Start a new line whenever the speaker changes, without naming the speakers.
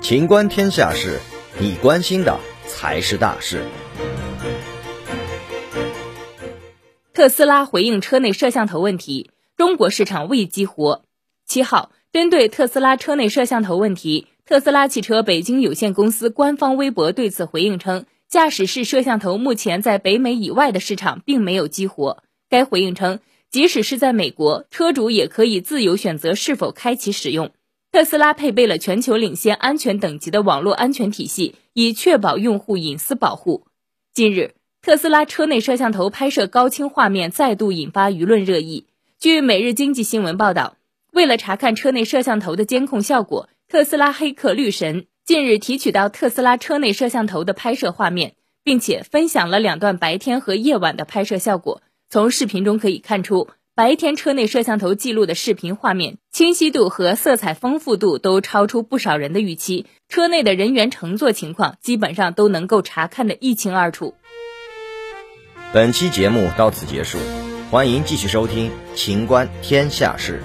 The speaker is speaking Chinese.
情观天下事，你关心的才是大事。
特斯拉回应车内摄像头问题，中国市场未激活。七号，针对特斯拉车内摄像头问题，特斯拉汽车北京有限公司官方微博对此回应称，驾驶室摄像头目前在北美以外的市场并没有激活。该回应称，即使是在美国，车主也可以自由选择是否开启使用。特斯拉配备了全球领先安全等级的网络安全体系，以确保用户隐私保护。近日。特斯拉车内摄像头拍摄高清画面再度引发舆论热议。据《每日经济新闻》报道，为了查看车内摄像头的监控效果，特斯拉黑客绿神近日提取到特斯拉车内摄像头的拍摄画面，并且分享了两段白天和夜晚的拍摄效果。从视频中可以看出，白天车内摄像头记录的视频画面清晰度和色彩丰富度都超出不少人的预期，车内的人员乘坐情况基本上都能够查看的一清二楚。
本期节目到此结束，欢迎继续收听《秦观天下事》。